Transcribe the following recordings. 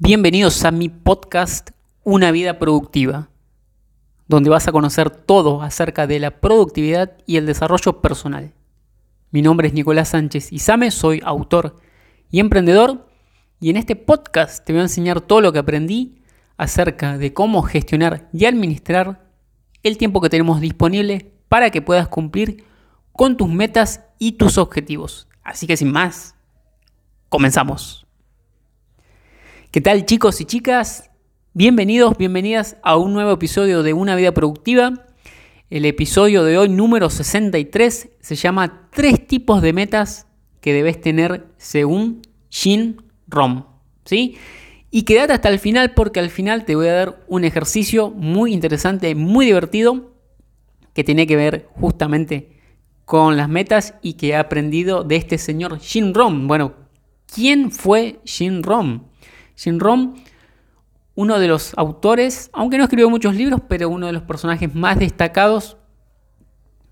Bienvenidos a mi podcast Una vida productiva, donde vas a conocer todo acerca de la productividad y el desarrollo personal. Mi nombre es Nicolás Sánchez Izame, soy autor y emprendedor y en este podcast te voy a enseñar todo lo que aprendí acerca de cómo gestionar y administrar el tiempo que tenemos disponible para que puedas cumplir con tus metas y tus objetivos. Así que sin más, comenzamos. ¿Qué tal chicos y chicas? Bienvenidos, bienvenidas a un nuevo episodio de Una vida productiva. El episodio de hoy número 63 se llama Tres tipos de metas que debes tener según Shin Rom. ¿Sí? Y quédate hasta el final porque al final te voy a dar un ejercicio muy interesante, muy divertido, que tiene que ver justamente con las metas y que he aprendido de este señor Shin Rom. Bueno, ¿quién fue Shin Rom? Rom, uno de los autores, aunque no escribió muchos libros, pero uno de los personajes más destacados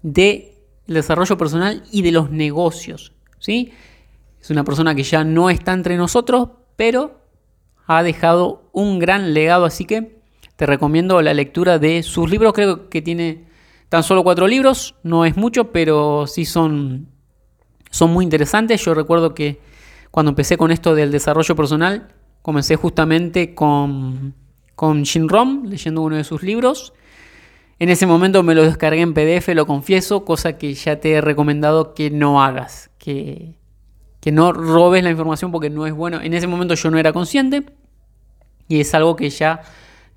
del desarrollo personal y de los negocios. ¿sí? Es una persona que ya no está entre nosotros, pero ha dejado un gran legado, así que te recomiendo la lectura de sus libros. Creo que tiene tan solo cuatro libros, no es mucho, pero sí son, son muy interesantes. Yo recuerdo que cuando empecé con esto del desarrollo personal, Comencé justamente con, con Rom, leyendo uno de sus libros. En ese momento me lo descargué en PDF, lo confieso, cosa que ya te he recomendado que no hagas, que, que no robes la información porque no es bueno. En ese momento yo no era consciente y es algo que ya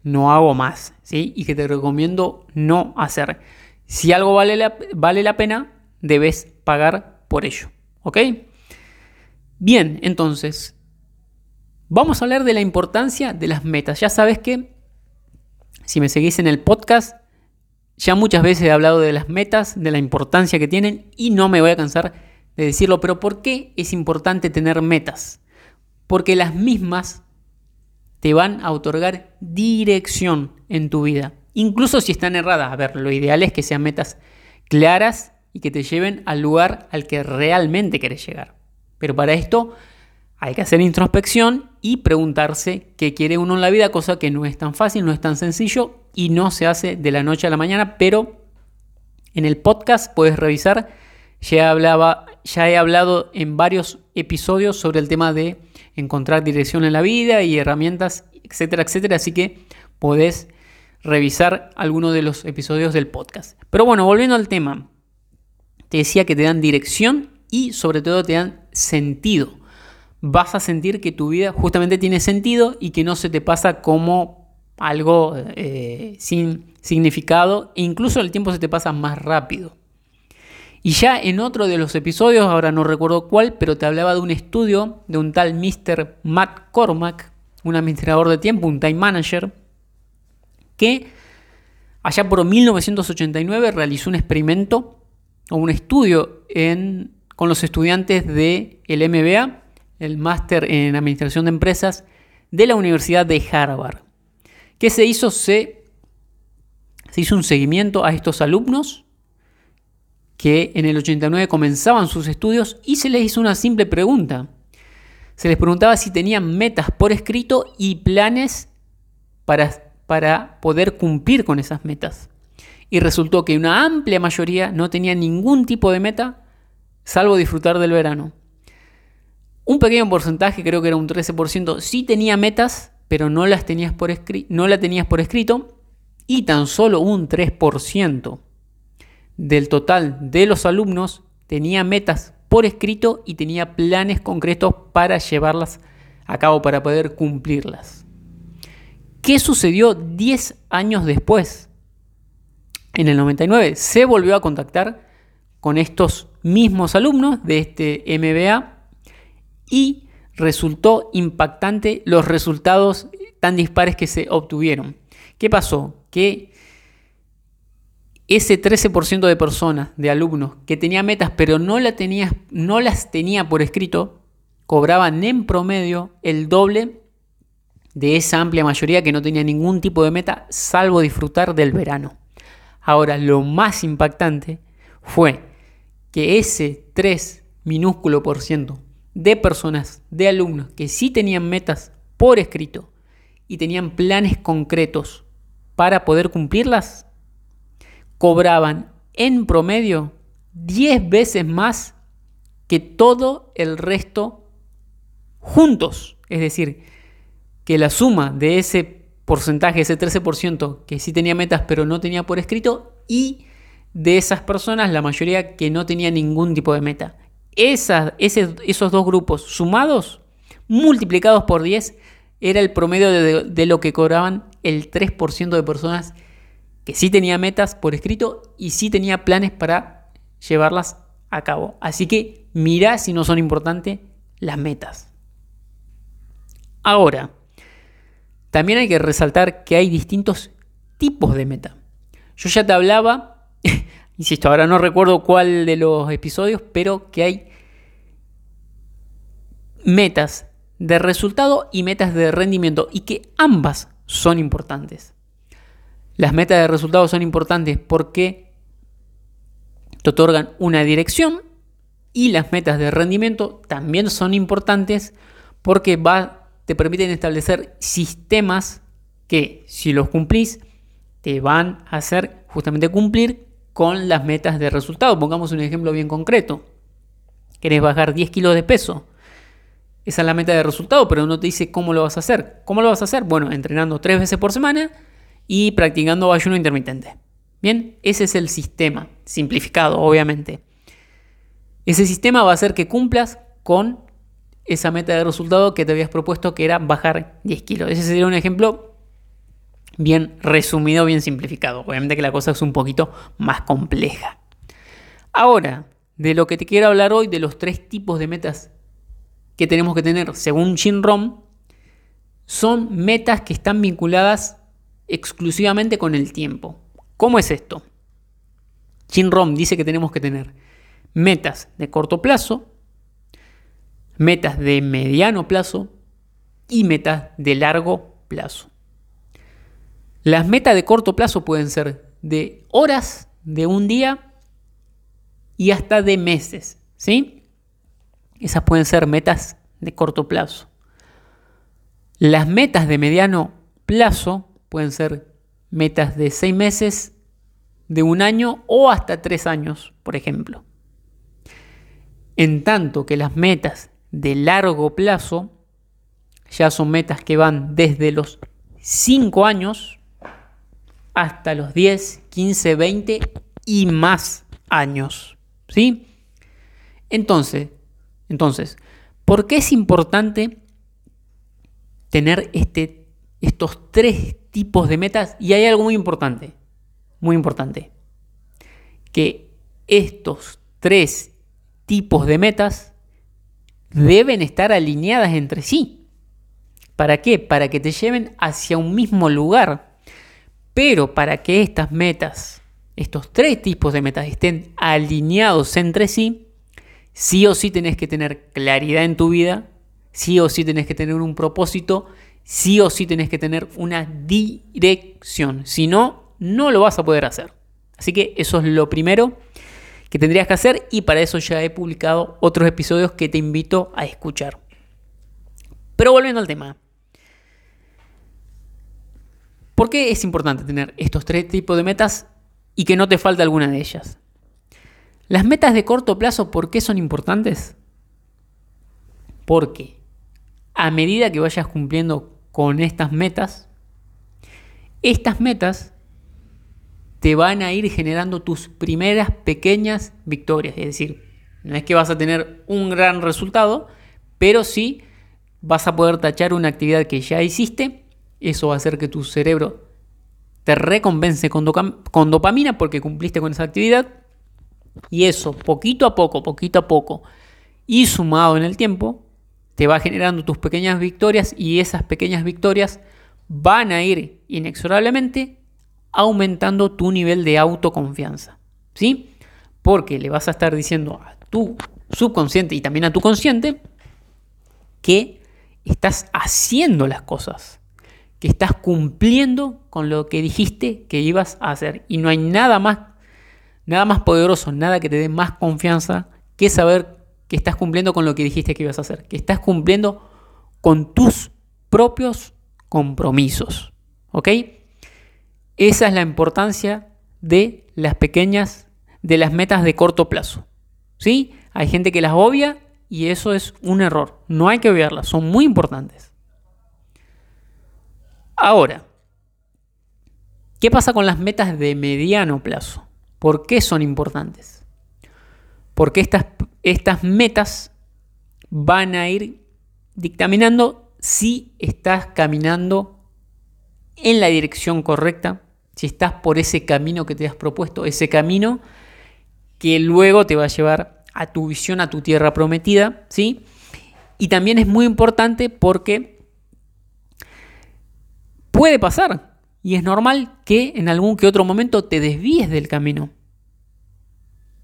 no hago más, ¿sí? Y que te recomiendo no hacer. Si algo vale la, vale la pena, debes pagar por ello, ¿ok? Bien, entonces, Vamos a hablar de la importancia de las metas. Ya sabes que, si me seguís en el podcast, ya muchas veces he hablado de las metas, de la importancia que tienen y no me voy a cansar de decirlo. Pero ¿por qué es importante tener metas? Porque las mismas te van a otorgar dirección en tu vida. Incluso si están erradas. A ver, lo ideal es que sean metas claras y que te lleven al lugar al que realmente quieres llegar. Pero para esto hay que hacer introspección y preguntarse qué quiere uno en la vida, cosa que no es tan fácil, no es tan sencillo y no se hace de la noche a la mañana, pero en el podcast puedes revisar, ya, hablaba, ya he hablado en varios episodios sobre el tema de encontrar dirección en la vida y herramientas, etcétera, etcétera, así que podés revisar algunos de los episodios del podcast. Pero bueno, volviendo al tema, te decía que te dan dirección y sobre todo te dan sentido vas a sentir que tu vida justamente tiene sentido y que no se te pasa como algo eh, sin significado e incluso el tiempo se te pasa más rápido. Y ya en otro de los episodios, ahora no recuerdo cuál, pero te hablaba de un estudio de un tal Mr. Matt Cormack, un administrador de tiempo, un time manager, que allá por 1989 realizó un experimento o un estudio con los estudiantes del el MBA el máster en Administración de Empresas de la Universidad de Harvard. ¿Qué se hizo? Se, se hizo un seguimiento a estos alumnos que en el 89 comenzaban sus estudios y se les hizo una simple pregunta. Se les preguntaba si tenían metas por escrito y planes para, para poder cumplir con esas metas. Y resultó que una amplia mayoría no tenía ningún tipo de meta salvo disfrutar del verano. Un pequeño porcentaje, creo que era un 13%, sí tenía metas, pero no las tenías por, no la tenías por escrito. Y tan solo un 3% del total de los alumnos tenía metas por escrito y tenía planes concretos para llevarlas a cabo, para poder cumplirlas. ¿Qué sucedió 10 años después? En el 99 se volvió a contactar con estos mismos alumnos de este MBA y resultó impactante los resultados tan dispares que se obtuvieron. ¿Qué pasó? Que ese 13% de personas, de alumnos, que tenía metas pero no, las tenía por escrito, cobraban en promedio el doble de esa amplia mayoría que no tenía ningún tipo de meta salvo disfrutar del verano. Ahora, lo más impactante fue que ese 3 minúsculo por ciento de personas, de alumnos que sí tenían metas por escrito y tenían planes concretos para poder cumplirlas, cobraban en promedio 10 veces más que todo el resto juntos. Es decir, que la suma de ese porcentaje, ese 13% que sí tenía metas pero no tenía por escrito y de esas personas la mayoría que no tenía ningún tipo de meta. Esos dos grupos sumados, multiplicados por 10, era el promedio de, de lo que cobraban el 3% de personas que sí tenía metas por escrito y sí tenía planes para llevarlas a cabo. Así que mira si no son importantes las metas. Ahora, también hay que resaltar que hay distintos tipos de meta. Yo ya te hablaba, insisto, ahora no recuerdo cuál de los episodios, pero que hay metas de resultado y metas de rendimiento y que ambas son importantes. Las metas de resultado son importantes porque te otorgan una dirección y las metas de rendimiento también son importantes porque te permiten establecer sistemas que si los cumplís te van a hacer justamente cumplir con las metas de resultado. Pongamos un ejemplo bien concreto. Querés bajar 10 kilos de peso. Esa es la meta de resultado, pero no te dice cómo lo vas a hacer. ¿Cómo lo vas a hacer? Bueno, entrenando tres veces por semana y practicando ayuno intermitente. Bien, ese es el sistema, simplificado, obviamente. Ese sistema va a hacer que cumplas con esa meta de resultado que te habías propuesto, que era bajar 10 kilos. Ese sería un ejemplo bien resumido, bien simplificado. Obviamente que la cosa es un poquito más compleja. Ahora, de lo que te quiero hablar hoy, de los tres tipos de metas que tenemos que tener según Shinron son metas que están vinculadas exclusivamente con el tiempo. ¿Cómo es esto? Shinron dice que tenemos que tener metas de corto plazo, metas de mediano plazo y metas de largo plazo. Las metas de corto plazo pueden ser de horas, de un día y hasta de meses, ¿sí? Esas pueden ser metas de corto plazo. Las metas de mediano plazo pueden ser metas de seis meses, de un año o hasta tres años, por ejemplo. En tanto que las metas de largo plazo ya son metas que van desde los 5 años hasta los 10, 15, 20 y más años. ¿Sí? Entonces, entonces, ¿por qué es importante tener este, estos tres tipos de metas? Y hay algo muy importante, muy importante, que estos tres tipos de metas deben estar alineadas entre sí. ¿Para qué? Para que te lleven hacia un mismo lugar. Pero para que estas metas, estos tres tipos de metas estén alineados entre sí, sí o sí tenés que tener claridad en tu vida, sí o sí tenés que tener un propósito, sí o sí tenés que tener una dirección. Si no, no lo vas a poder hacer. Así que eso es lo primero que tendrías que hacer y para eso ya he publicado otros episodios que te invito a escuchar. Pero volviendo al tema. ¿Por qué es importante tener estos tres tipos de metas y que no te falte alguna de ellas? Las metas de corto plazo, ¿por qué son importantes? Porque a medida que vayas cumpliendo con estas metas, estas metas te van a ir generando tus primeras pequeñas victorias. Es decir, no es que vas a tener un gran resultado, pero sí vas a poder tachar una actividad que ya hiciste. Eso va a hacer que tu cerebro te recompense con, con dopamina porque cumpliste con esa actividad y eso, poquito a poco, poquito a poco, y sumado en el tiempo, te va generando tus pequeñas victorias y esas pequeñas victorias van a ir inexorablemente aumentando tu nivel de autoconfianza. ¿Sí? Porque le vas a estar diciendo a tu subconsciente y también a tu consciente que estás haciendo las cosas, que estás cumpliendo con lo que dijiste que ibas a hacer. Y no hay nada más Nada más poderoso, nada que te dé más confianza que saber que estás cumpliendo con lo que dijiste que ibas a hacer, que estás cumpliendo con tus propios compromisos. ¿Ok? Esa es la importancia de las pequeñas, de las metas de corto plazo. ¿Sí? Hay gente que las obvia y eso es un error. No hay que obviarlas, son muy importantes. Ahora, ¿qué pasa con las metas de mediano plazo? ¿Por qué son importantes? Porque estas, estas metas van a ir dictaminando si estás caminando en la dirección correcta, si estás por ese camino que te has propuesto, ese camino que luego te va a llevar a tu visión, a tu tierra prometida, ¿sí? Y también es muy importante porque puede pasar y es normal que en algún que otro momento te desvíes del camino,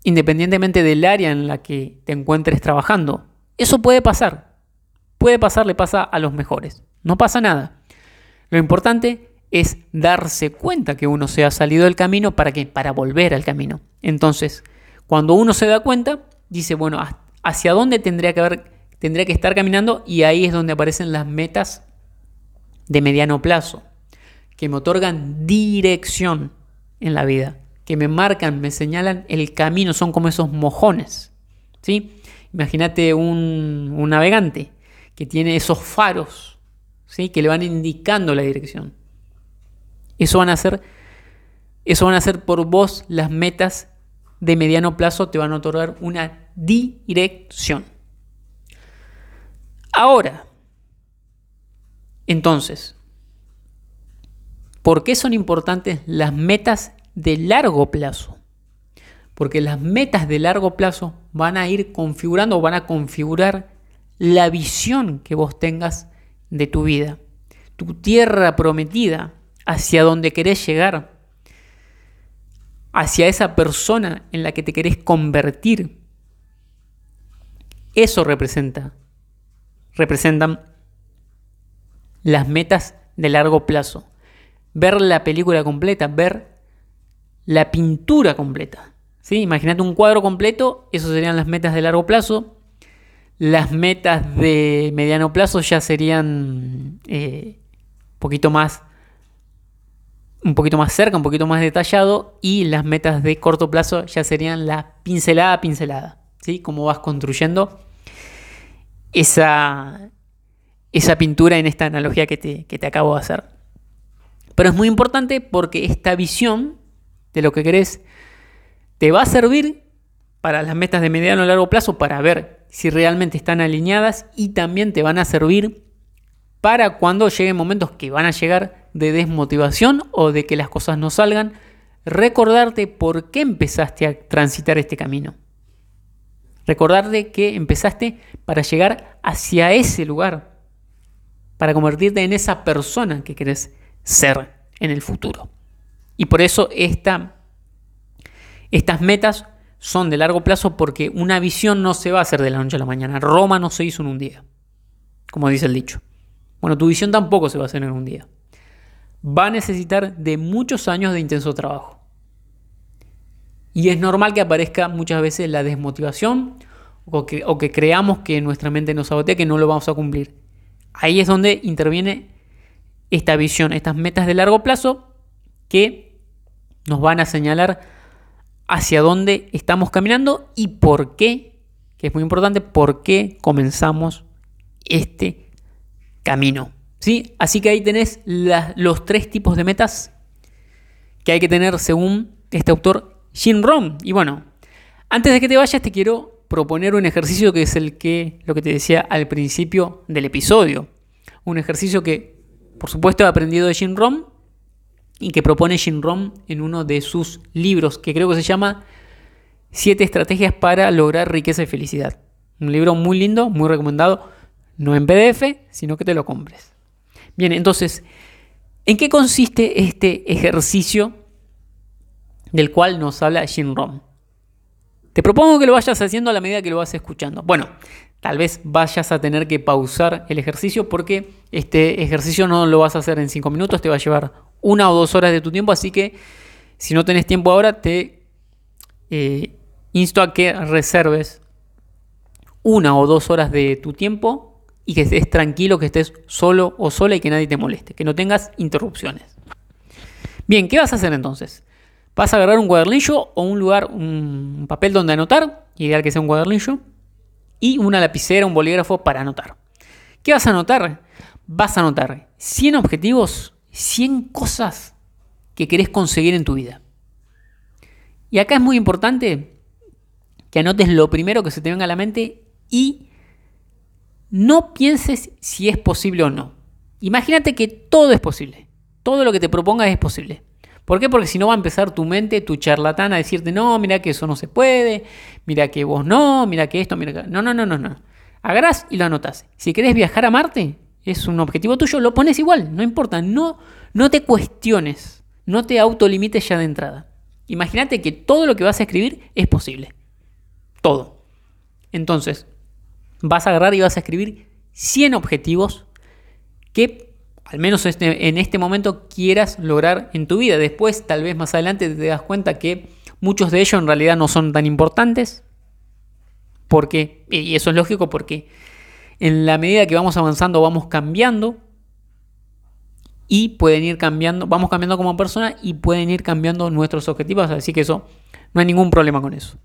independientemente del área en la que te encuentres trabajando. Eso puede pasar. Puede pasar, le pasa a los mejores. No pasa nada. Lo importante es darse cuenta que uno se ha salido del camino para que para volver al camino. Entonces, cuando uno se da cuenta, dice, bueno, hacia dónde tendría que haber, tendría que estar caminando y ahí es donde aparecen las metas de mediano plazo, que me otorgan dirección en la vida, que me marcan, me señalan el camino, son como esos mojones, ¿sí? Imagínate un, navegante que tiene esos faros, ¿sí? Que le van indicando la dirección. Eso van a ser, eso van a ser por vos las metas de mediano plazo, te van a otorgar una dirección. Ahora, entonces, ¿por qué son importantes las metas de largo plazo? Porque las metas de largo plazo van a ir configurando van a configurar la visión que vos tengas de tu vida, tu tierra prometida, hacia donde querés llegar, hacia esa persona en la que te querés convertir. Eso representa, representan las metas de largo plazo. Ver la película completa, ver la pintura completa. ¿sí? Imagínate un cuadro completo, eso serían las metas de largo plazo. Las metas de mediano plazo ya serían un eh, poquito más un poquito más cerca, un poquito más detallado y las metas de corto plazo ya serían la pincelada a pincelada, ¿sí? Cómo vas construyendo esa, esa pintura en esta analogía que te, que te acabo de hacer. Pero es muy importante porque esta visión de lo que querés te va a servir para las metas de mediano a largo plazo para ver si realmente están alineadas y también te van a servir para cuando lleguen momentos que van a llegar de desmotivación o de que las cosas no salgan, recordarte por qué empezaste a transitar este camino. Recordarte que empezaste para llegar hacia ese lugar, para convertirte en esa persona que querés ser en el futuro. Y por eso esta, estas metas son de largo plazo porque una visión no se va a hacer de la noche a la mañana. Roma no se hizo en un día, como dice el dicho. Bueno, tu visión tampoco se va a hacer en un día. Va a necesitar de muchos años de intenso trabajo. Y es normal que aparezca muchas veces la desmotivación o que, o que creamos que nuestra mente nos sabotea, que no lo vamos a cumplir. Ahí es donde interviene esta visión, estas metas de largo plazo que nos van a señalar hacia dónde estamos caminando y por qué, que es muy importante, por qué comenzamos este camino. ¿sí? Así que ahí tenés los tres tipos de metas que hay que tener según este autor Jim Rom. Y bueno, antes de que te vayas te quiero proponer un ejercicio que es el que, lo que te decía al principio del episodio. Un ejercicio que, por supuesto, he aprendido de Jim Rom y que propone Jim Rom en uno de sus libros, que creo que se llama Siete estrategias para lograr riqueza y felicidad. Un libro muy lindo, muy recomendado no en PDF, sino que te lo compres. Bien, entonces, ¿en qué consiste este ejercicio del cual nos habla Jim Rom? Te propongo que lo vayas haciendo a la medida que lo vas escuchando. Bueno, tal vez vayas a tener que pausar el ejercicio porque este ejercicio no lo vas a hacer en 5 minutos, te va a llevar una o dos horas de tu tiempo, así que si no tenés tiempo ahora, te eh, insto a que reserves una o dos horas de tu tiempo y que estés tranquilo, que estés solo o sola y que nadie te moleste, que no tengas interrupciones. Bien, ¿qué vas a hacer entonces? Vas a agarrar un cuadernillo o un lugar, un papel donde anotar, ideal que sea un cuadernillo, y una lapicera, un bolígrafo para anotar. ¿Qué vas a anotar? Vas a anotar 100 objetivos, 100 cosas que querés conseguir en tu vida. Y acá es muy importante que anotes lo primero que se te venga a la mente y no pienses si es posible o no. Imagínate que todo es posible. Todo lo que te propongas es posible. ¿Por qué? Porque si no va a empezar tu mente, tu charlatán, a decirte, no, mira que eso no se puede, mira que vos no, mira que esto, mira que... No, no, no, no, no. Agarrás y lo anotas. Si querés viajar a Marte, es un objetivo tuyo, lo pones igual, no importa. No, no te cuestiones, no te autolimites ya de entrada. Imagínate que todo lo que vas a escribir es posible. Todo. Entonces, vas a agarrar y vas a escribir 100 objetivos que al menos este, en este momento quieras lograr en tu vida. Después, tal vez más adelante, te das cuenta que muchos de ellos en realidad no son tan importantes. Porque, y eso es lógico porque en la medida que vamos avanzando vamos cambiando y pueden ir cambiando, vamos cambiando como persona y pueden ir cambiando nuestros objetivos, así que eso no hay ningún problema con eso.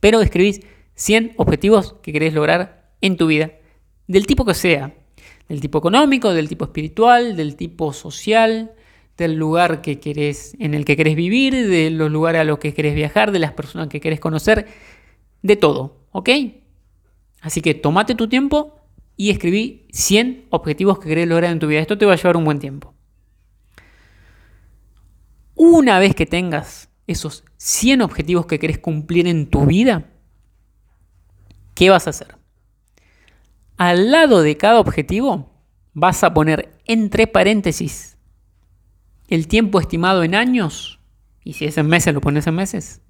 Pero escribís 100 objetivos que querés lograr en tu vida, del tipo que sea, del tipo económico, del tipo espiritual, del tipo social, del lugar que querés, en el que querés vivir, de los lugares a los que querés viajar, de las personas que querés conocer, de todo, ¿ok? Así que tomate tu tiempo y escribí 100 objetivos que querés lograr en tu vida. Esto te va a llevar un buen tiempo. Una vez que tengas esos 100 objetivos que querés cumplir en tu vida, ¿qué vas a hacer? Al lado de cada objetivo vas a poner entre paréntesis el tiempo estimado en años, y si es en meses lo pones en meses,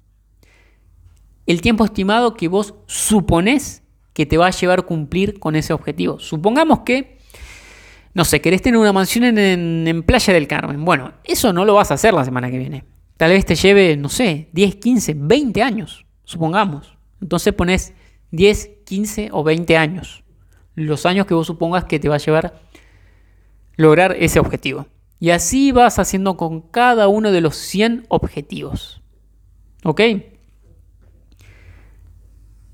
el tiempo estimado que vos suponés que te va a llevar a cumplir con ese objetivo. Supongamos que, no sé, querés tener una mansión en, en, Playa del Carmen. Bueno, eso no lo vas a hacer la semana que viene. Tal vez te lleve, no sé, 10, 15, 20 años, supongamos. Entonces pones 10, 15 o 20 años los años que vos supongas que te va a llevar lograr ese objetivo. Y así vas haciendo con cada uno de los 100 objetivos. ¿Ok?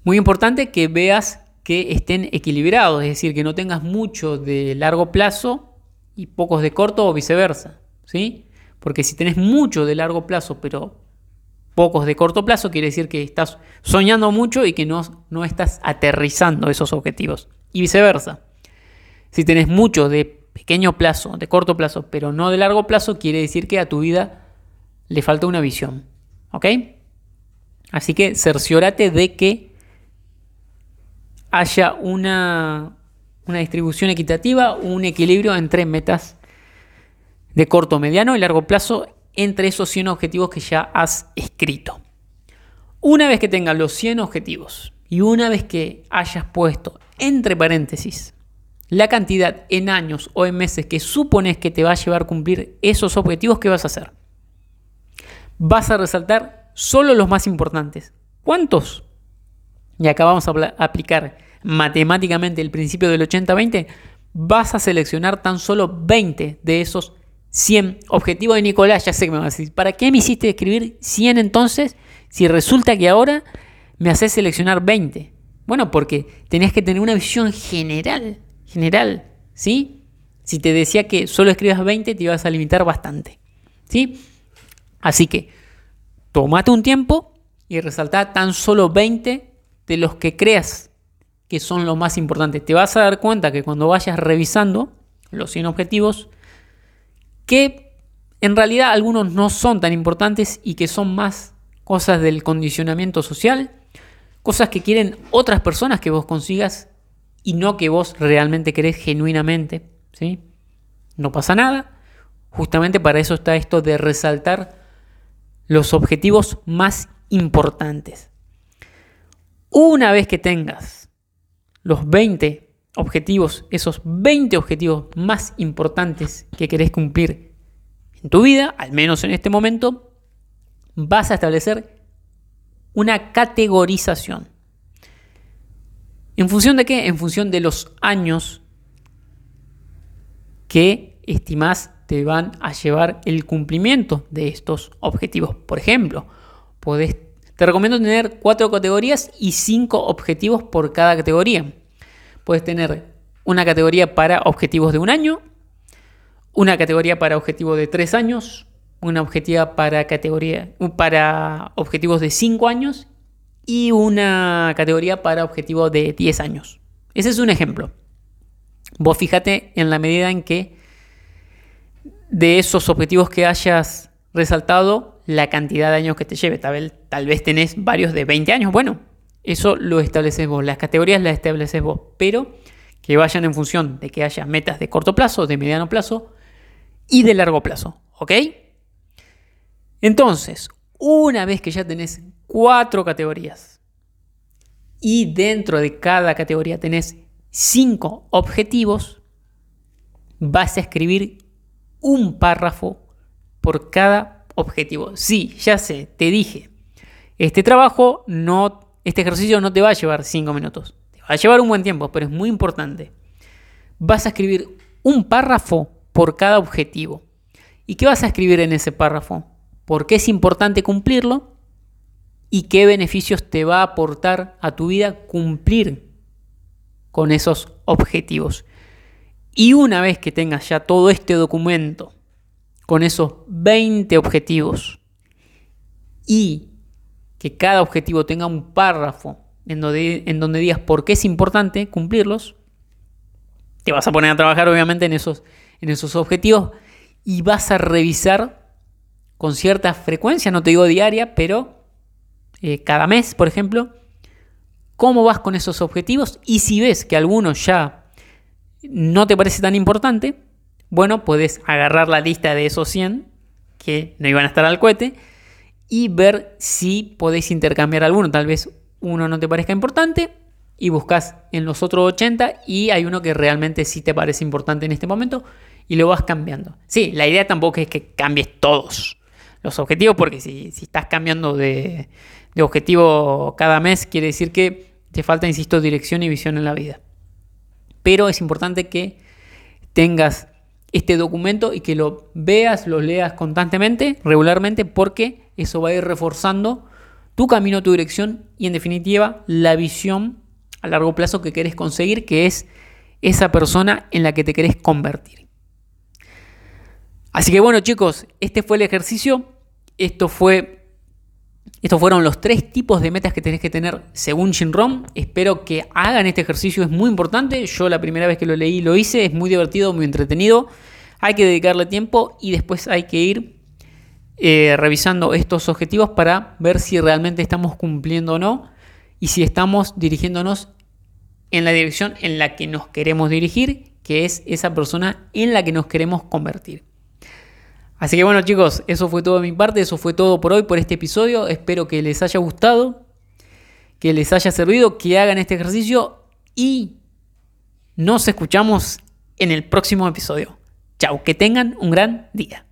Muy importante que veas que estén equilibrados, es decir, que no tengas mucho de largo plazo y pocos de corto o viceversa. ¿sí? Porque si tenés mucho de largo plazo, pero pocos de corto plazo, quiere decir que estás soñando mucho y que no, no estás aterrizando esos objetivos y viceversa. Si tenés mucho de pequeño plazo, de corto plazo, pero no de largo plazo, quiere decir que a tu vida le falta una visión. ¿Ok? Así que cerciórate de que haya una, una distribución equitativa, un equilibrio entre metas de corto, mediano y largo plazo entre esos 100 objetivos que ya has escrito. Una vez que tengas los 100 objetivos y una vez que hayas puesto entre paréntesis la cantidad en años o en meses que supones que te va a llevar a cumplir esos objetivos que vas a hacer. Vas a resaltar solo los más importantes. ¿Cuántos? Y acá vamos a aplicar matemáticamente el principio del 80-20. Vas a seleccionar tan solo 20 de esos 100 objetivos de Nicolás. Ya sé que me vas a decir, ¿para qué me hiciste escribir 100 entonces si resulta que ahora me haces seleccionar 20? Bueno, porque tenías que tener una visión general, general, ¿sí? Si te decía que solo escribas 20, te ibas a limitar bastante, ¿sí? Así que, tomate un tiempo y resalta tan solo 20 de los que creas que son los más importantes. Te vas a dar cuenta que cuando vayas revisando los 100 objetivos, que en realidad algunos no son tan importantes y que son más cosas del condicionamiento social cosas que quieren otras personas que vos consigas y no que vos realmente querés genuinamente. ¿sí? No pasa nada. Justamente para eso está esto de resaltar los objetivos más importantes. Una vez que tengas los 20 objetivos, esos 20 objetivos más importantes que querés cumplir en tu vida, al menos en este momento, vas a establecer una categorización. ¿En función de qué? En función de los años que estimás te van a llevar el cumplimiento de estos objetivos. Por ejemplo, te recomiendo tener cuatro categorías y cinco objetivos por cada categoría. Puedes tener una categoría para objetivos de un año, una categoría para objetivos de tres años, una objetiva para, categoría, para objetivos de cinco años y una categoría para objetivos de 10 años. Ese es un ejemplo. Vos fíjate en la medida en que de esos objetivos que hayas resaltado, la cantidad de años que te lleve. Tal vez, tal vez tenés varios de 20 años. Bueno, eso lo estableces vos. Las categorías las estableces vos. Pero que vayan en función de que haya metas de corto plazo, de mediano plazo y de largo plazo. ¿Ok? Entonces, una vez que ya tenés cuatro categorías y dentro de cada categoría tenés cinco objetivos, vas a escribir un párrafo por cada objetivo. Sí, ya sé, te dije, este trabajo no, este ejercicio no te va a llevar cinco minutos, te va a llevar un buen tiempo, pero es muy importante. Vas a escribir un párrafo por cada objetivo. ¿Y qué vas a escribir en ese párrafo? ¿Por qué es importante cumplirlo? y qué beneficios te va a aportar a tu vida cumplir con esos objetivos. Y una vez que tengas ya todo este documento con esos 20 objetivos y que cada objetivo tenga un párrafo en donde, en donde digas por qué es importante cumplirlos, te vas a poner a trabajar obviamente en esos, en esos objetivos y vas a revisar con cierta frecuencia, no te digo diaria, pero eh, cada mes, por ejemplo, cómo vas con esos objetivos y si ves que alguno ya no te parece tan importante, bueno, puedes agarrar la lista de esos 100 que no iban a estar al cohete y ver si podéis intercambiar alguno. Tal vez uno no te parezca importante y buscas en los otros 80 y hay uno que realmente sí te parece importante en este momento y lo vas cambiando. Sí, la idea tampoco es que cambies todos los objetivos porque si, si estás cambiando de, de objetivo cada mes, quiere decir que te falta, insisto, dirección y visión en la vida. Pero es importante que tengas este documento y que lo veas, lo leas constantemente, regularmente, porque eso va a ir reforzando tu camino, tu dirección y en definitiva la visión a largo plazo que querés conseguir, que es esa persona en la que te querés convertir. Así que bueno chicos, este fue el ejercicio, esto fue estos fueron los tres tipos de metas que tenés que tener según Shinron. Espero que hagan este ejercicio, es muy importante. Yo la primera vez que lo leí lo hice, es muy divertido, muy entretenido. Hay que dedicarle tiempo y después hay que ir eh, revisando estos objetivos para ver si realmente estamos cumpliendo o no y si estamos dirigiéndonos en la dirección en la que nos queremos dirigir, que es esa persona en la que nos queremos convertir. Así que bueno chicos, eso fue todo de mi parte, eso fue todo por hoy, por este episodio. Espero que les haya gustado, que les haya servido, que hagan este ejercicio y nos escuchamos en el próximo episodio. Chao, que tengan un gran día.